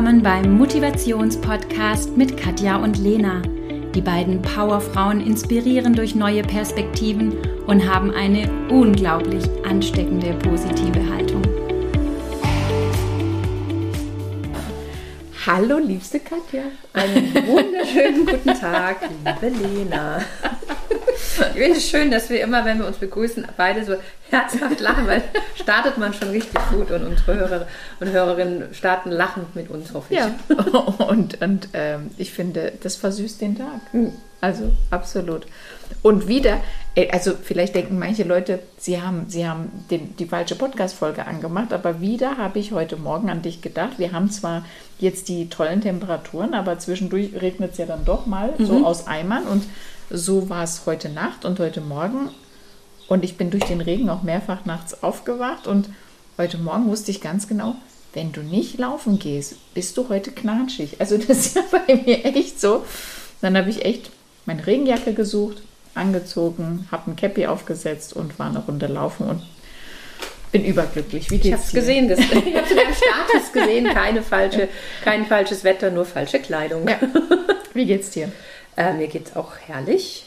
willkommen beim Motivationspodcast mit Katja und Lena. Die beiden Powerfrauen inspirieren durch neue Perspektiven und haben eine unglaublich ansteckende positive Haltung. Hallo, liebste Katja. Einen wunderschönen guten Tag, liebe Lena. Ich finde es schön, dass wir immer, wenn wir uns begrüßen, beide so herzhaft lachen, weil startet man schon richtig gut und unsere Hörer und Hörerinnen starten lachend mit uns, hoffe ich. Ja, und, und ähm, ich finde, das versüßt den Tag. Also absolut. Und wieder, also vielleicht denken manche Leute, sie haben, sie haben den, die falsche Podcast-Folge angemacht, aber wieder habe ich heute Morgen an dich gedacht. Wir haben zwar jetzt die tollen Temperaturen, aber zwischendurch regnet es ja dann doch mal mhm. so aus Eimern und so war es heute Nacht und heute Morgen. Und ich bin durch den Regen auch mehrfach nachts aufgewacht und heute Morgen wusste ich ganz genau, wenn du nicht laufen gehst, bist du heute knatschig. Also das ist ja bei mir echt so. Dann habe ich echt meine Regenjacke gesucht, angezogen, habe ein Cappy aufgesetzt und war eine Runde laufen und bin überglücklich. Wie geht's ich habe es gesehen. Das, ich habe es in deinem Status gesehen. Keine falsche, kein falsches Wetter, nur falsche Kleidung. Ja. Wie geht's dir? Äh, mir geht es auch herrlich.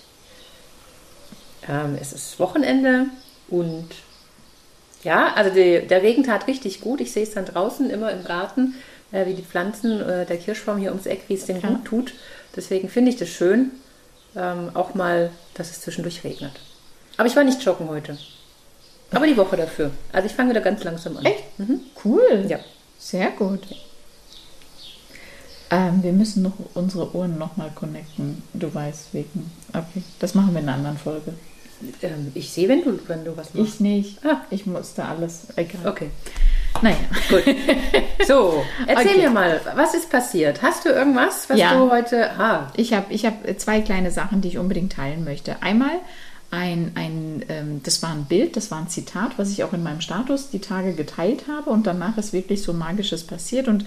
Ähm, es ist Wochenende und ja, also die, der Regen tat richtig gut. Ich sehe es dann draußen immer im Garten, äh, wie die Pflanzen, äh, der Kirschbaum hier ums Eck, wie es dem ja. gut tut. Deswegen finde ich das schön, ähm, auch mal, dass es zwischendurch regnet. Aber ich war nicht joggen heute. Aber die Woche dafür. Also ich fange wieder ganz langsam an. Echt? Mhm. Cool. Ja. Sehr gut. Ähm, wir müssen noch unsere Ohren nochmal connecten. Du weißt, wegen. Okay, das machen wir in einer anderen Folge. Ähm, ich sehe, wenn du, wenn du was machst. Ich nicht. Ah. Ich musste alles. Egal. Okay. Naja. Gut. So, erzähl okay. mir mal, was ist passiert? Hast du irgendwas, was ja. du heute. Ah. Ich habe ich hab zwei kleine Sachen, die ich unbedingt teilen möchte. Einmal ein, ein ähm, das war ein Bild, das war ein Zitat, was ich auch in meinem Status die Tage geteilt habe und danach ist wirklich so Magisches passiert und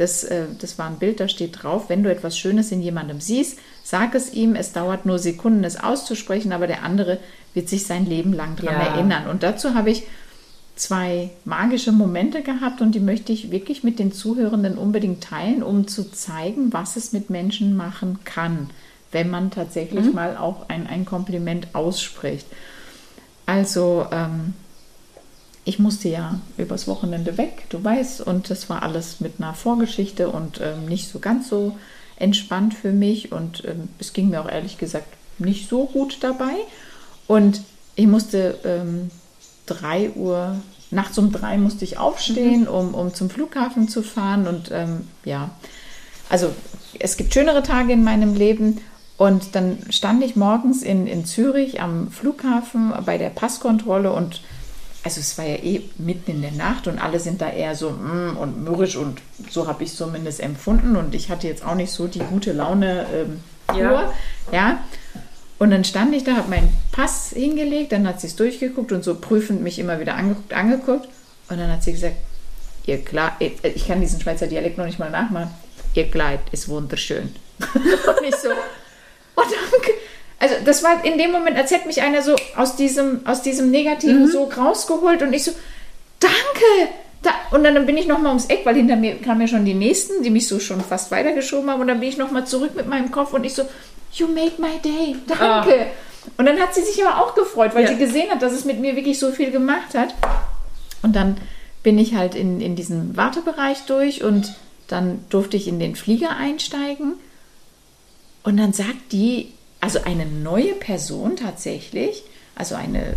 das, äh, das war ein Bild, da steht drauf, wenn du etwas Schönes in jemandem siehst, sag es ihm, es dauert nur Sekunden, es auszusprechen, aber der andere wird sich sein Leben lang daran ja. erinnern. Und dazu habe ich zwei magische Momente gehabt und die möchte ich wirklich mit den Zuhörenden unbedingt teilen, um zu zeigen, was es mit Menschen machen kann, wenn man tatsächlich mhm. mal auch ein, ein Kompliment ausspricht. Also, ähm, ich musste ja übers Wochenende weg, du weißt, und das war alles mit einer Vorgeschichte und ähm, nicht so ganz so entspannt für mich und ähm, es ging mir auch ehrlich gesagt nicht so gut dabei. Und ich musste ähm, 3 Uhr, nachts um drei musste ich aufstehen, mhm. um, um zum Flughafen zu fahren und ähm, ja, also es gibt schönere Tage in meinem Leben und dann stand ich morgens in, in Zürich am Flughafen bei der Passkontrolle und also es war ja eh mitten in der Nacht und alle sind da eher so mm, und mürrisch und so habe ich zumindest empfunden und ich hatte jetzt auch nicht so die gute Laune ähm, ja. ja. Und dann stand ich da, habe meinen Pass hingelegt, dann hat sie es durchgeguckt und so prüfend mich immer wieder angeguckt, angeguckt und dann hat sie gesagt, ihr Kleid, ich kann diesen Schweizer Dialekt noch nicht mal nachmachen, ihr Kleid ist wunderschön. und ich so, oh danke, also das war in dem Moment, als hätte mich einer so aus diesem, aus diesem Negativen mhm. so rausgeholt und ich so, danke! Da, und dann bin ich nochmal ums Eck, weil hinter mir kamen ja schon die Nächsten, die mich so schon fast weitergeschoben haben. Und dann bin ich nochmal zurück mit meinem Kopf und ich so, you made my day, danke. Oh. Und dann hat sie sich aber auch gefreut, weil ja. sie gesehen hat, dass es mit mir wirklich so viel gemacht hat. Und dann bin ich halt in, in diesen Wartebereich durch und dann durfte ich in den Flieger einsteigen. Und dann sagt die, also eine neue Person tatsächlich, also eine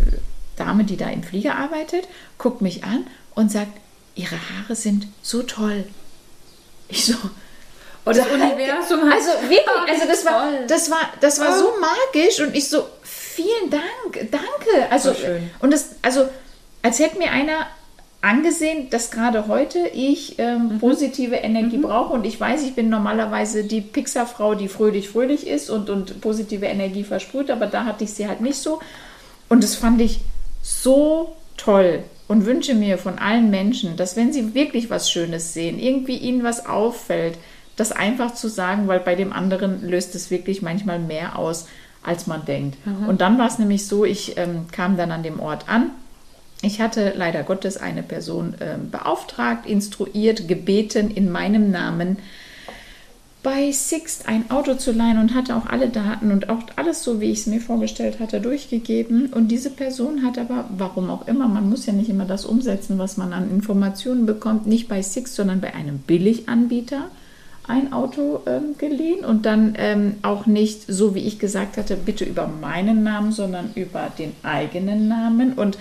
Dame, die da im Flieger arbeitet, guckt mich an und sagt, ihre Haare sind so toll. Ich so, und das Universum hat. Also wirklich, also das war, das war, das war so magisch und ich so, vielen Dank, danke. Also, und das, also, als hätte mir einer angesehen, dass gerade heute ich ähm, mhm. positive Energie mhm. brauche und ich weiß, ich bin normalerweise die Pixar-Frau, die fröhlich, fröhlich ist und, und positive Energie versprüht, aber da hatte ich sie halt nicht so. Und das fand ich so toll und wünsche mir von allen Menschen, dass wenn sie wirklich was Schönes sehen, irgendwie ihnen was auffällt, das einfach zu sagen, weil bei dem anderen löst es wirklich manchmal mehr aus, als man denkt. Mhm. Und dann war es nämlich so, ich ähm, kam dann an dem Ort an ich hatte leider Gottes eine Person äh, beauftragt, instruiert, gebeten, in meinem Namen bei Sixt ein Auto zu leihen und hatte auch alle Daten und auch alles so, wie ich es mir vorgestellt hatte, durchgegeben. Und diese Person hat aber, warum auch immer, man muss ja nicht immer das umsetzen, was man an Informationen bekommt, nicht bei Sixt, sondern bei einem Billiganbieter ein Auto ähm, geliehen und dann ähm, auch nicht so, wie ich gesagt hatte, bitte über meinen Namen, sondern über den eigenen Namen. Und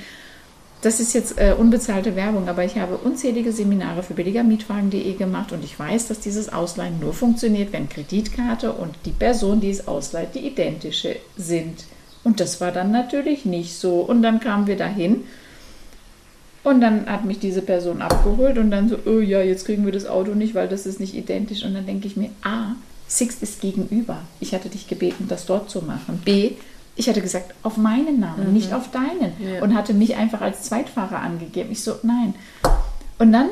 das ist jetzt äh, unbezahlte Werbung, aber ich habe unzählige Seminare für billigermietwagen.de gemacht und ich weiß, dass dieses Ausleihen nur funktioniert, wenn Kreditkarte und die Person, die es ausleiht, die identische sind. Und das war dann natürlich nicht so. Und dann kamen wir dahin und dann hat mich diese Person abgeholt und dann so, oh ja, jetzt kriegen wir das Auto nicht, weil das ist nicht identisch. Und dann denke ich mir, A, Sixt ist gegenüber. Ich hatte dich gebeten, das dort zu machen. B, ich hatte gesagt, auf meinen Namen, mhm. nicht auf deinen. Ja. Und hatte mich einfach als Zweitfahrer angegeben. Ich so, nein. Und dann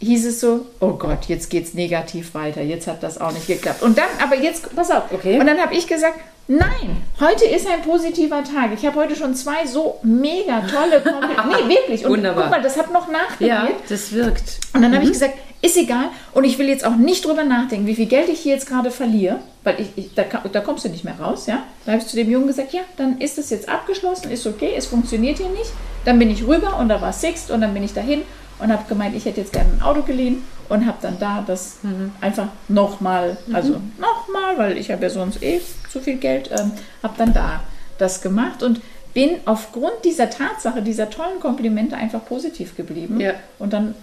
hieß es so, oh Gott, jetzt geht es negativ weiter, jetzt hat das auch nicht geklappt. Und dann, aber jetzt, pass auf, okay. Und dann habe ich gesagt, nein, heute ist ein positiver Tag. Ich habe heute schon zwei so mega tolle Komplimente. nee, wirklich. Und Wunderbar. guck mal, das hat noch nachgewirkt. Ja, das wirkt. Und dann mhm. habe ich gesagt, ist egal. Und ich will jetzt auch nicht drüber nachdenken, wie viel Geld ich hier jetzt gerade verliere, weil ich, ich da, da, kommst du nicht mehr raus. Ja? Da habe ich zu dem Jungen gesagt, ja, dann ist es jetzt abgeschlossen, ist okay, es funktioniert hier nicht. Dann bin ich rüber und da war Sixt und dann bin ich dahin und habe gemeint, ich hätte jetzt gerne ein Auto geliehen und habe dann da das mhm. einfach nochmal, also mhm. nochmal, weil ich habe ja sonst eh zu viel Geld, ähm, habe dann da das gemacht und bin aufgrund dieser Tatsache, dieser tollen Komplimente einfach positiv geblieben. Ja. Und dann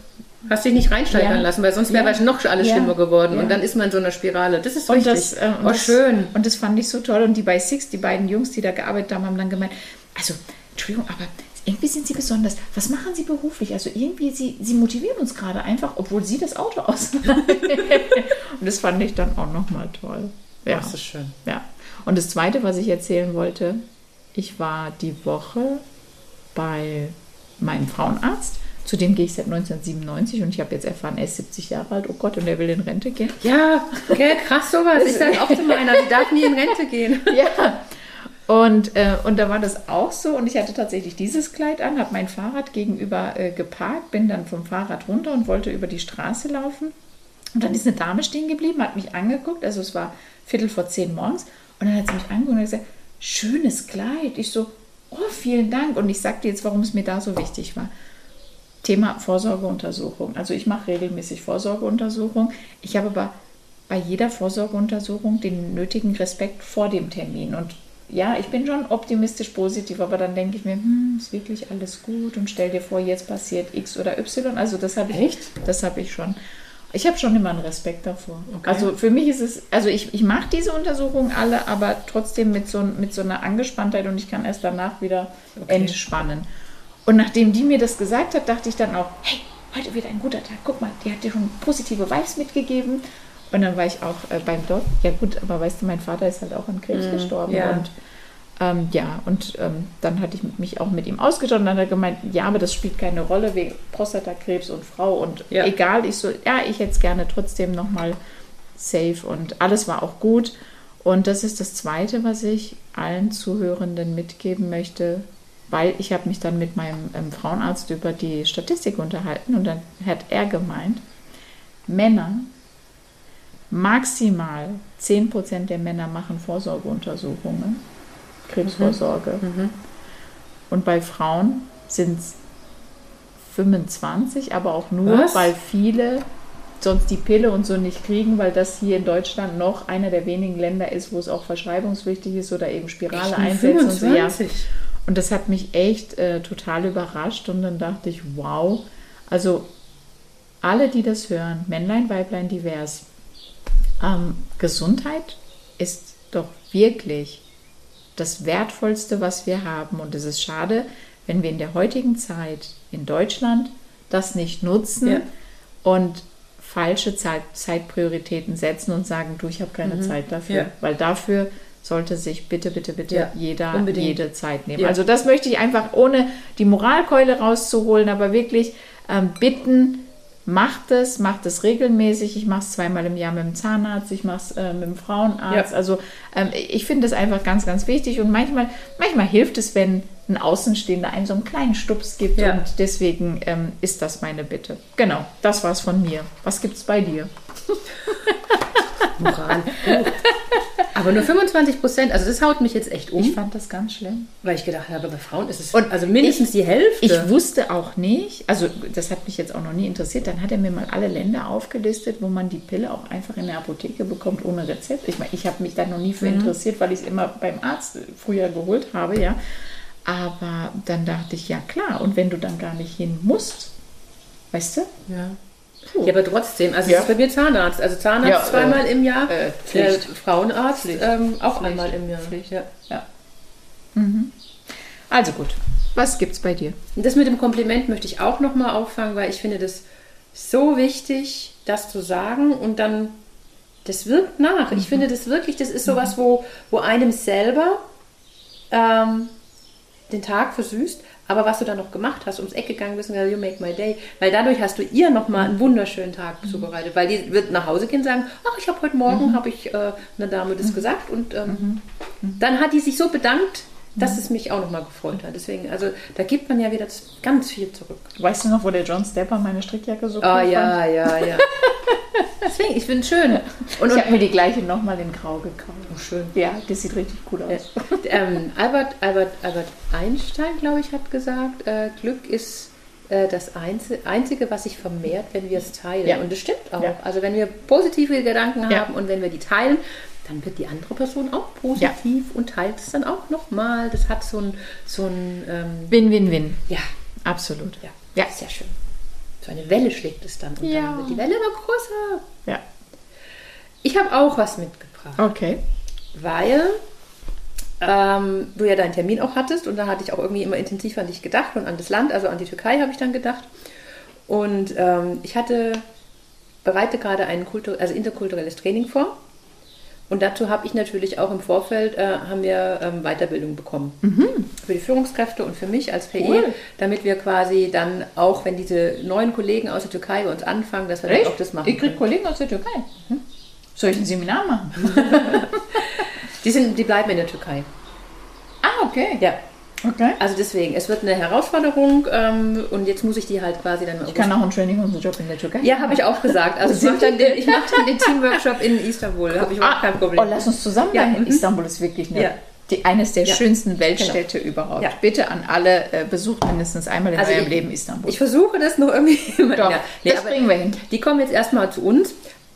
Hast dich nicht reinsteigern ja. lassen, weil sonst wäre ja. noch alles ja. schlimmer geworden. Und dann ist man in so einer Spirale. Das ist und richtig. Das, äh, und oh, das, schön. Und das fand ich so toll. Und die bei Six, die beiden Jungs, die da gearbeitet haben, haben dann gemeint, also, Entschuldigung, aber irgendwie sind sie besonders. Was machen sie beruflich? Also irgendwie, sie, sie motivieren uns gerade einfach, obwohl sie das Auto ausleihen. und das fand ich dann auch nochmal toll. Ja, das ist schön. Ja. Und das Zweite, was ich erzählen wollte, ich war die Woche bei meinem Frauenarzt zu dem gehe ich seit 1997 und ich habe jetzt erfahren, er ist 70 Jahre alt. Oh Gott, und er will in Rente gehen. Ja, okay, krass sowas. Ich sage auch zu meiner, die darf nie in Rente gehen. Ja. Und, äh, und da war das auch so. Und ich hatte tatsächlich dieses Kleid an, habe mein Fahrrad gegenüber äh, geparkt, bin dann vom Fahrrad runter und wollte über die Straße laufen. Und dann ist eine Dame stehen geblieben, hat mich angeguckt. Also es war Viertel vor zehn morgens. Und dann hat sie mich angeguckt und gesagt, schönes Kleid. Ich so, oh, vielen Dank. Und ich sagte jetzt, warum es mir da so wichtig war. Thema Vorsorgeuntersuchung. Also ich mache regelmäßig Vorsorgeuntersuchung. Ich habe aber bei jeder Vorsorgeuntersuchung den nötigen Respekt vor dem Termin. Und ja, ich bin schon optimistisch positiv, aber dann denke ich mir, hm, ist wirklich alles gut und stell dir vor, jetzt passiert X oder Y. Also das habe ich, Echt? das habe ich schon. Ich habe schon immer einen Respekt davor. Okay. Also für mich ist es, also ich, ich mache diese Untersuchungen alle, aber trotzdem mit so, mit so einer Angespanntheit und ich kann erst danach wieder okay. entspannen. Und nachdem die mir das gesagt hat, dachte ich dann auch, hey, heute wird ein guter Tag. Guck mal, die hat dir schon positive Vibes mitgegeben. Und dann war ich auch äh, beim Doc. Ja gut, aber weißt du, mein Vater ist halt auch an Krebs mm, gestorben. Ja. Und ähm, ja, und ähm, dann hatte ich mich auch mit ihm ausgetauscht und dann hat er gemeint, ja, aber das spielt keine Rolle wegen Prostatakrebs und Frau und ja. egal. Ich so, ja, ich hätte es gerne trotzdem nochmal safe und alles war auch gut. Und das ist das Zweite, was ich allen Zuhörenden mitgeben möchte weil ich habe mich dann mit meinem ähm, Frauenarzt über die Statistik unterhalten und dann hat er gemeint, Männer, maximal 10% der Männer machen Vorsorgeuntersuchungen, Krebsvorsorge. Mhm. Mhm. Und bei Frauen sind es 25, aber auch nur, Was? weil viele sonst die Pille und so nicht kriegen, weil das hier in Deutschland noch einer der wenigen Länder ist, wo es auch verschreibungspflichtig ist oder eben Spirale einsetzen und so. Ja. Und das hat mich echt äh, total überrascht und dann dachte ich, wow, also alle, die das hören, Männlein, Weiblein, divers, ähm, Gesundheit ist doch wirklich das Wertvollste, was wir haben. Und es ist schade, wenn wir in der heutigen Zeit in Deutschland das nicht nutzen ja. und falsche Zeit, Zeitprioritäten setzen und sagen, du, ich habe keine mhm. Zeit dafür. Ja. Weil dafür sollte sich bitte, bitte, bitte ja, jeder unbedingt. jede Zeit nehmen. Ja. Also das möchte ich einfach ohne die Moralkeule rauszuholen, aber wirklich ähm, bitten, macht es, macht es regelmäßig. Ich mache es zweimal im Jahr mit dem Zahnarzt, ich mache es äh, mit dem Frauenarzt. Ja. Also ähm, ich finde es einfach ganz, ganz wichtig und manchmal, manchmal hilft es, wenn ein Außenstehender einen so einen kleinen Stups gibt. Ja. Und deswegen ähm, ist das meine Bitte. Genau, das war's von mir. Was gibt's bei dir? Moral. Oh. Aber nur 25 Prozent, also das haut mich jetzt echt um, Ich fand das ganz schlimm. weil ich gedacht habe, bei Frauen ist es Und also mindestens die Hälfte. Ich wusste auch nicht, also das hat mich jetzt auch noch nie interessiert, dann hat er mir mal alle Länder aufgelistet, wo man die Pille auch einfach in der Apotheke bekommt ohne Rezept. Ich meine, ich habe mich da noch nie für interessiert, weil ich es immer beim Arzt früher geholt habe, ja. Aber dann dachte ich, ja klar, und wenn du dann gar nicht hin musst, weißt du? ja. Ja, aber trotzdem, also Ja. es ist bei mir Zahnarzt. Also Zahnarzt Ja, zweimal äh, im Jahr, äh, der Pflicht. Frauenarzt Pflicht. Ähm, auch Pflicht. einmal im Jahr. Pflicht. Ja. Ja. Mhm. Also gut, was gibt's bei dir? Das mit dem Kompliment möchte ich auch nochmal auffangen, weil ich finde das so wichtig, das zu sagen und dann, das wirkt nach. Mhm. Ich finde das wirklich, das ist sowas, wo, wo einem selber ähm, den Tag versüßt, aber was du dann noch gemacht hast, ums Eck gegangen bist und gesagt, you make my day, weil dadurch hast du ihr nochmal einen wunderschönen Tag Mhm. zubereitet, weil die wird nach Hause gehen und sagen, ach, ich habe heute Morgen, habe ich äh, einer Dame das gesagt und ähm, dann hat die sich so bedankt, dass es mich auch nochmal gefreut hat. Deswegen, also da gibt man ja wieder ganz viel zurück. Weißt du noch, wo der John Stepper meine Strickjacke so cool Ah fand? ja, ja, ja. Deswegen, ich finde es schön. Und, Ich habe mir die gleiche nochmal in Grau gekauft. oh, schön. Ja, das sieht richtig cool aus. ähm, Albert, Albert, Albert Einstein, glaube ich, hat gesagt, äh, Glück ist äh, das Einzi- Einzige, was sich vermehrt, wenn wir es teilen. Ja. Und das stimmt auch. Ja. Also wenn wir positive Gedanken Ja. haben und wenn wir die teilen, dann wird die andere Person auch positiv und teilt es dann auch nochmal. Das hat so ein, so ein ähm, Win, win, win. ja, Absolut. ja, Ja. sehr schön. So eine Welle schlägt es dann und Ja. dann wird die Welle immer größer. Ja. Ich habe auch was mitgebracht. Okay. weil ähm, du ja deinen Termin auch hattest und da hatte ich auch irgendwie immer intensiv an dich gedacht und an das Land, also an die Türkei habe ich dann gedacht. Und ähm, ich hatte, bereite gerade ein Kultur also interkulturelles Training vor. Und dazu habe ich natürlich auch im Vorfeld, äh, haben wir ähm, Weiterbildung bekommen. Für die Führungskräfte und für mich als PE, Cool. damit wir quasi dann auch, wenn diese neuen Kollegen aus der Türkei bei uns anfangen, dass wir dann auch das machen Ich kriege. Kollegen aus der Türkei. Hm? Soll ich ein Seminar machen? Die, sind, die bleiben in der Türkei. ah, okay. Ja, Okay. Also deswegen, es wird eine Herausforderung ähm, und jetzt muss ich die halt quasi dann. Ich kann auch einen Training und einen Job in der Türkei. ja, habe ich auch gesagt. Also ich mache dann, den- ich mach dann den Teamworkshop in Istanbul. Habe ich überhaupt kein Problem. Oh, lass uns zusammen Ja, mhm. Istanbul ist wirklich eine, Ja. die, eines der Ja. schönsten Weltstädte überhaupt. Ja. Bitte an alle, äh, besucht mindestens einmal in Also eurem ich- Leben Istanbul. Ich versuche das noch irgendwie. Doch, Ja, nee, das bringen wir hin. Die kommen jetzt erstmal zu uns.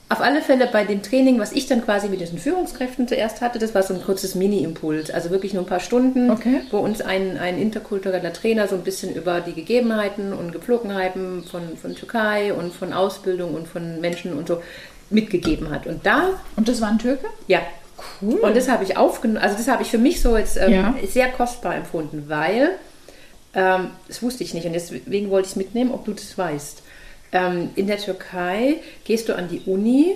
Auf alle Fälle bei dem Training, was ich dann quasi mit diesen Führungskräften zuerst hatte, das war so ein kurzes Mini-Impuls. Also wirklich nur ein paar Stunden, Okay. wo uns ein, ein interkultureller Trainer so ein bisschen über die Gegebenheiten und Gepflogenheiten von, von Türkei und von Ausbildung und von Menschen und so mitgegeben hat. Und da Und das war ein Türke? Ja. Cool. Und das habe ich aufgenommen, also das habe ich für mich so jetzt ähm, Ja. sehr kostbar empfunden, weil, ähm, das wusste ich nicht und deswegen wollte ich es mitnehmen, ob du das weißt. Ähm, in der Türkei gehst du an die Uni,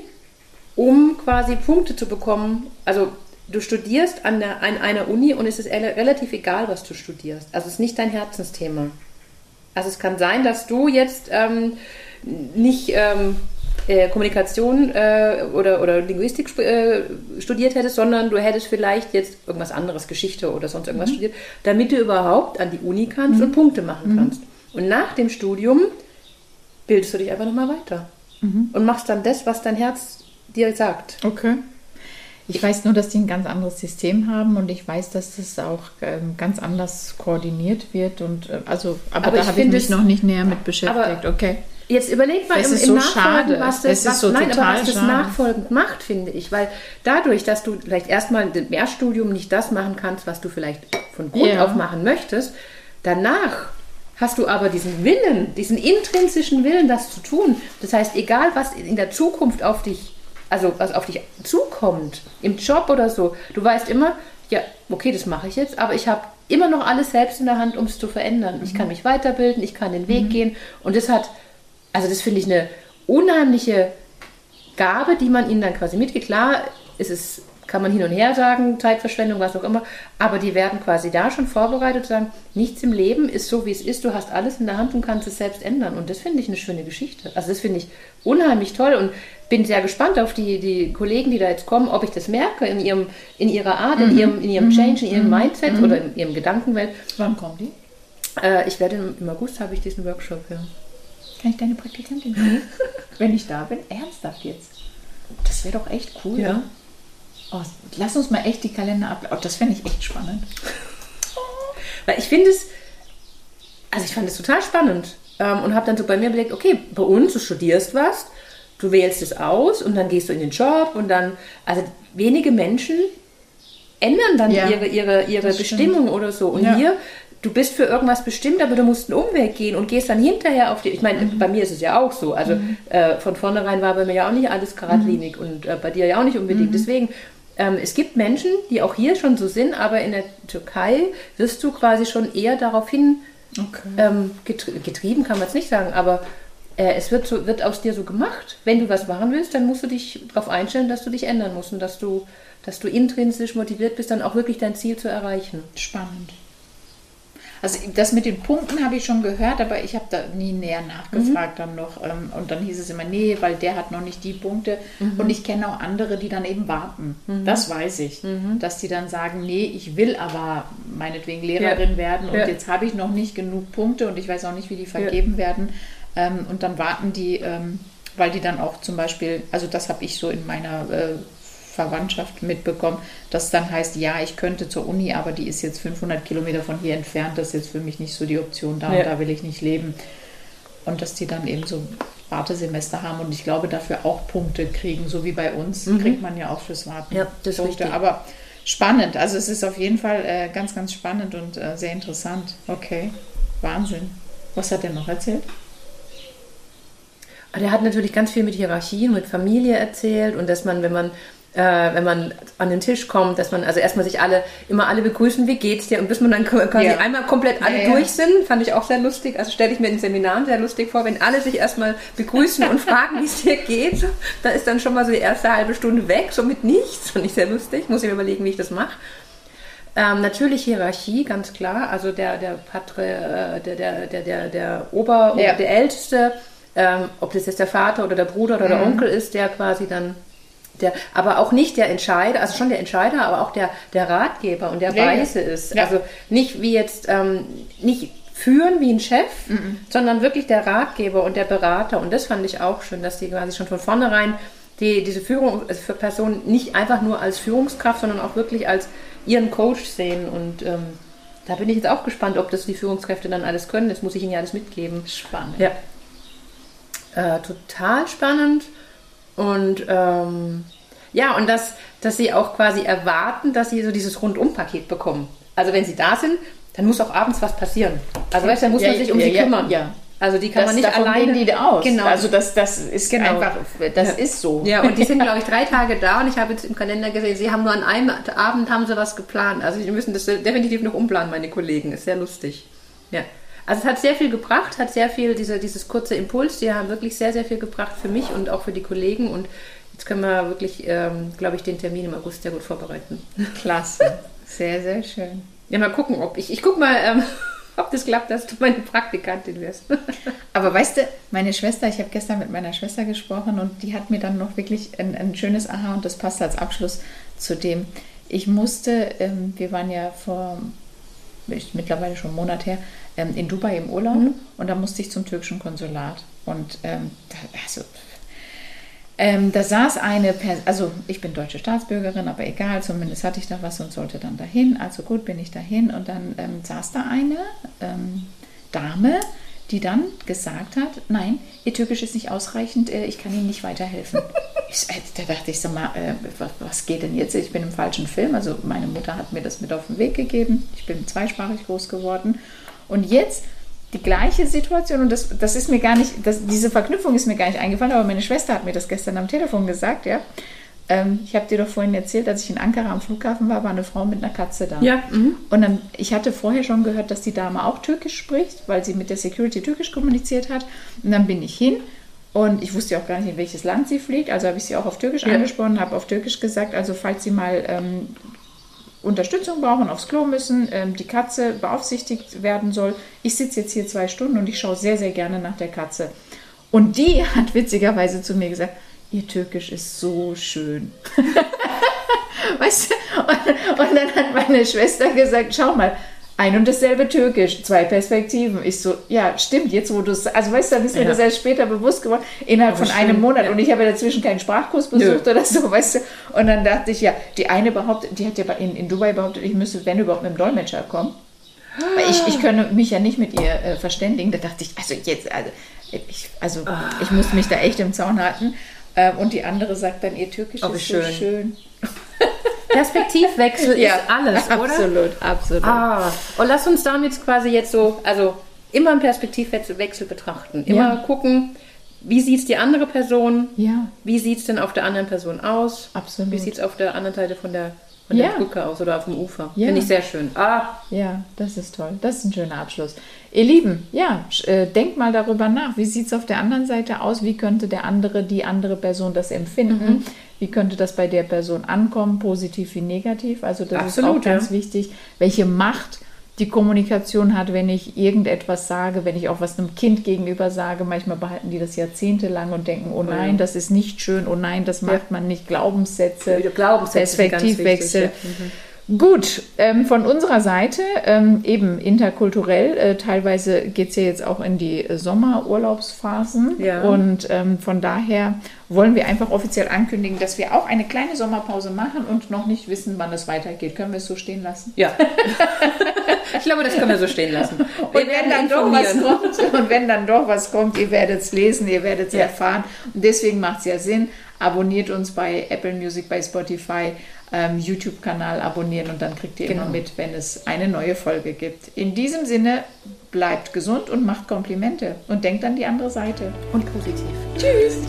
um quasi Punkte zu bekommen. Also du studierst an, der, an einer Uni und es ist relativ egal, was du studierst. Also es ist nicht dein Herzensthema. Also es kann sein, dass du jetzt ähm, nicht ähm, äh, Kommunikation äh, oder, oder Linguistik äh, studiert hättest, sondern du hättest vielleicht jetzt irgendwas anderes, Geschichte oder sonst irgendwas studiert, damit du überhaupt an die Uni kannst und Punkte machen kannst. Und nach dem Studium bildest du dich einfach nochmal weiter und machst dann das, was dein Herz dir sagt. Okay. Ich weiß nur, dass die ein ganz anderes System haben und ich weiß, dass das auch ähm, ganz anders koordiniert wird und äh, also, aber, Aber da habe ich mich noch nicht näher mit beschäftigt. okay. Jetzt überleg mal Das im, im so Nachfolgen, schade. was das, Das was, so nein, aber was das schade. nachfolgend macht, finde ich. Weil dadurch, dass du vielleicht erstmal im Mehrstudium nicht das machen kannst, was du vielleicht von Grund Ja. auf machen möchtest, danach hast du aber diesen Willen, diesen intrinsischen Willen, das zu tun. Das heißt, egal was in der Zukunft auf dich, also was auf dich zukommt, im Job oder so, du weißt immer, ja, okay, das mache ich jetzt, aber ich habe immer noch alles selbst in der Hand, um es zu verändern. Ich kann mich weiterbilden, ich kann den Weg gehen und das hat, also das finde ich eine unheimliche Gabe, die man ihnen dann quasi mitgibt. Klar, es ist kann man hin und her sagen, Zeitverschwendung, was auch immer, aber die werden quasi da schon vorbereitet, sagen, nichts im Leben ist so, wie es ist, du hast alles in der Hand und kannst es selbst ändern. Und das finde ich eine schöne Geschichte. Also das finde ich unheimlich toll und bin sehr gespannt auf die, die Kollegen, die da jetzt kommen, ob ich das merke in, ihrem, in ihrer Art, in, ihrem, in ihrem Change, in ihrem Mindset oder in ihrem Gedankenwelt. Wann kommen die? Äh, ich werde im, August habe ich diesen Workshop, ja. Kann ich deine Praktikantin sein? Wenn ich da bin, ernsthaft jetzt. Das wäre doch echt cool. Ja. Oh, lass uns mal echt die Kalender ab. Oh, das fände ich echt spannend. Weil ich finde es, also ich fand es total spannend ähm, und habe dann so bei mir überlegt, okay, bei uns, du studierst was, du wählst es aus und dann gehst du in den Job und dann, also wenige Menschen ändern dann Ja, ihre, ihre, ihre das stimmt. Bestimmung oder so. Und Ja. hier, du bist für irgendwas bestimmt, aber du musst einen Umweg gehen und gehst dann hinterher auf die. Ich meine, Mhm. bei mir ist es ja auch so. Also äh, von vornherein war bei mir ja auch nicht alles geradlinig Mhm. und äh, bei dir ja auch nicht unbedingt. Deswegen, ähm, es gibt Menschen, die auch hier schon so sind, aber in der Türkei wirst du quasi schon eher darauf hin Okay. ähm, getrie getrieben, kann man es nicht sagen, aber äh, es wird, so, wird aus dir so gemacht. Wenn du was machen willst, dann musst du dich darauf einstellen, dass du dich ändern musst und dass du, dass du intrinsisch motiviert bist, dann auch wirklich dein Ziel zu erreichen. Spannend. Also das mit den Punkten habe ich schon gehört, aber ich habe da nie näher nachgefragt dann noch. ähm, Und dann hieß es immer, nee, weil der hat noch nicht die Punkte. Und ich kenne auch andere, die dann eben warten. Das weiß ich. Dass die dann sagen, nee, ich will aber meinetwegen Lehrerin Ja. werden und Ja. jetzt habe ich noch nicht genug Punkte und ich weiß auch nicht, wie die vergeben werden. Ähm, Und dann warten die, ähm, weil die dann auch zum Beispiel, also das habe ich so in meiner äh, Verwandtschaft mitbekommen, dass dann heißt, ja, ich könnte zur Uni, aber die ist jetzt 500 Kilometer von hier entfernt, das ist jetzt für mich nicht so die Option, da Ja. und da will ich nicht leben. Und dass die dann eben so Wartesemester haben und ich glaube, dafür auch Punkte kriegen, so wie bei uns, kriegt man ja auch fürs Warten. Mhm. Ja, das ist Punkte. richtig. Aber spannend, also es ist auf jeden Fall äh, ganz, ganz spannend und äh, sehr interessant. Okay, Wahnsinn. Was hat er noch erzählt? Aber der hat natürlich ganz viel mit Hierarchien, mit Familie erzählt und dass man, wenn man äh, wenn man an den Tisch kommt, dass man also erstmal sich alle, immer alle begrüßen, wie geht's dir? Und bis man dann quasi Ja. einmal komplett alle Ja, ja. durch sind, fand ich auch sehr lustig. Also stelle ich mir in Seminaren sehr lustig vor, wenn alle sich erstmal begrüßen und fragen, wie es dir geht. Da ist dann schon mal so die erste halbe Stunde weg, so mit nichts. Fand ich sehr lustig. Muss ich mir überlegen, wie ich das mache. Ähm, natürlich Hierarchie, ganz klar. Also der, der Patre, äh, der, der, der, der, der Ober, der Älteste, ähm, ob das jetzt der Vater oder der Bruder oder Mhm. der Onkel ist, der quasi dann der, aber auch nicht der Entscheider, also schon der Entscheider, aber auch der, der Ratgeber und der Ja, ja. Weise ist. Ja. Also nicht wie jetzt, ähm, nicht führen wie ein Chef, Mhm. sondern wirklich der Ratgeber und der Berater. Und das fand ich auch schön, dass die quasi schon von vornherein die, diese Führung also für Personen nicht einfach nur als Führungskraft, sondern auch wirklich als ihren Coach sehen. Und ähm, da bin ich jetzt auch gespannt, ob das die Führungskräfte dann alles können. Das muss ich ihnen ja alles mitgeben. Spannend. Ja. Äh, total spannend. Und ähm, ja, und dass, dass sie auch quasi erwarten, dass sie so dieses Rundum-Paket bekommen. Also wenn sie da sind, dann muss auch abends was passieren. Also weißt du, dann muss Ja, man sich um ja, sie ja, kümmern. ja. Also die kann das, man nicht davon alleine. gehen die aus. Genau. Also das, das ist Genau. einfach, das ist so. Ja, und die sind, glaube ich, drei Tage da und ich habe jetzt im Kalender gesehen, sie haben nur an einem Abend haben sie was geplant. Also die müssen das definitiv noch umplanen, meine Kollegen. Ist sehr lustig. Ja. Also es hat sehr viel gebracht, hat sehr viel, diese, dieses kurze Impuls, die haben wirklich sehr, sehr viel gebracht für mich und auch für die Kollegen. Und jetzt können wir wirklich, ähm, glaube ich, den Termin im August sehr gut vorbereiten. Klasse. Sehr, sehr schön. Ja, mal gucken, ob ich, ich guck mal, ähm, ob das klappt, dass du meine Praktikantin wirst. Aber weißt du, meine Schwester, ich habe gestern mit meiner Schwester gesprochen und die hat mir dann noch wirklich ein, ein schönes Aha und das passt als Abschluss zu dem. Ich musste, ähm, wir waren ja vor ist mittlerweile schon einen Monat her, ähm, in Dubai im Urlaub und da musste ich zum türkischen Konsulat. Und ähm, da, also, ähm, da saß eine Person, also ich bin deutsche Staatsbürgerin, aber egal, zumindest hatte ich da was und sollte dann dahin. Also gut, bin ich dahin und dann ähm, saß da eine ähm, Dame, die dann gesagt hat, nein, ihr Türkisch ist nicht ausreichend, äh, ich kann Ihnen nicht weiterhelfen. ich, äh, da dachte ich, sag mal, äh, was, was geht denn jetzt? Ich bin im falschen Film, also meine Mutter hat mir das mit auf den Weg gegeben, ich bin zweisprachig groß geworden und jetzt die gleiche Situation und das, das ist mir gar nicht, das, diese Verknüpfung ist mir gar nicht eingefallen, aber meine Schwester hat mir das gestern am Telefon gesagt, ja. Ähm, ich habe dir doch vorhin erzählt, als ich in Ankara am Flughafen war, war eine Frau mit einer Katze da. Ja, mhm. Und dann, ich hatte vorher schon gehört, dass die Dame auch Türkisch spricht, weil sie mit der Security Türkisch kommuniziert hat. Und dann bin ich hin Und ich wusste ja auch gar nicht, in welches Land sie fliegt. Also habe ich sie auch auf Türkisch Ja. angesprochen, habe auf Türkisch gesagt, also falls sie mal ähm, Unterstützung brauchen, aufs Klo müssen, ähm, die Katze beaufsichtigt werden soll. Ich sitze jetzt hier zwei Stunden und ich schaue sehr, sehr gerne nach der Katze. Und die hat witzigerweise zu mir gesagt, ihr Türkisch ist so schön. weißt du? Und, und dann hat meine Schwester gesagt, schau mal, ein und dasselbe Türkisch, zwei Perspektiven. Ich so, ja, stimmt, jetzt wo du es, also weißt du, dann ist mir Ja. das erst später bewusst geworden, innerhalb Aber von einem schön, Monat. ja. Und ich habe ja dazwischen keinen Sprachkurs besucht oder so, weißt du. Und dann dachte ich, ja, die eine behauptet, die hat ja in, in Dubai behauptet, ich müsste, wenn überhaupt, mit dem Dolmetscher kommen. Weil ich, ich könne mich ja nicht mit ihr äh, verständigen. Da dachte ich, also jetzt, also ich, also, ich muss mich da echt im Zaun halten. Ähm, und die andere sagt dann, ihr Türkisch Oh, ist so schön. schön. Perspektivwechsel ist alles, oder? Absolut, absolut. Ah, und lass uns damit quasi jetzt so, also immer einen Perspektivwechsel Wechsel betrachten. Immer Ja. gucken, wie sieht es die andere Person, Ja, wie sieht es denn auf der anderen Person aus, Absolut. wie sieht es auf der anderen Seite von der, von Ja. der Brücke aus oder auf dem Ufer. Ja. Finde ich sehr schön. Ah, ja, das ist toll. Das ist ein schöner Abschluss. Ihr Lieben, ja, äh, denkt mal darüber nach. Wie sieht es auf der anderen Seite aus? Wie könnte der andere, die andere Person das empfinden? Wie könnte das bei der Person ankommen, positiv wie negativ? Also das ist Absolut, auch ganz ja. wichtig. Welche Macht die Kommunikation hat, wenn ich irgendetwas sage, wenn ich auch was einem Kind gegenüber sage. Manchmal behalten die das jahrzehntelang und denken, oh nein, das ist nicht schön, oh nein, das macht man nicht. Glaubenssätze, Glaubenssätze Perspektivwechsel. wichtig, ja. Gut, ähm, von unserer Seite ähm, eben interkulturell. Äh, teilweise geht es ja jetzt auch in die Sommerurlaubsphasen. Ja. Und ähm, von daher wollen wir einfach offiziell ankündigen, dass wir auch eine kleine Sommerpause machen und noch nicht wissen, wann es weitergeht. Können wir es so stehen lassen? ja. ich glaube, das können wir so stehen lassen. Wir Und wenn dann doch was kommt, und wenn dann doch was kommt, ihr werdet es lesen, ihr werdet es Ja. erfahren. Und deswegen macht es ja Sinn. Abonniert uns bei Apple Music, bei Spotify, ähm, YouTube-Kanal abonnieren und dann kriegt ihr immer Genau. mit, wenn es eine neue Folge gibt. In diesem Sinne, bleibt gesund und macht Komplimente und denkt an die andere Seite. Und positiv.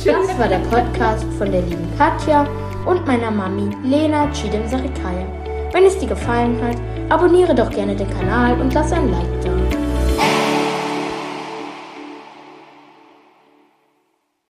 Das war der Podcast von der lieben Katja und meiner Mami Lena Chidem Sarikaya. Wenn es dir gefallen hat, abonniere doch gerne den Kanal und lass ein Like da.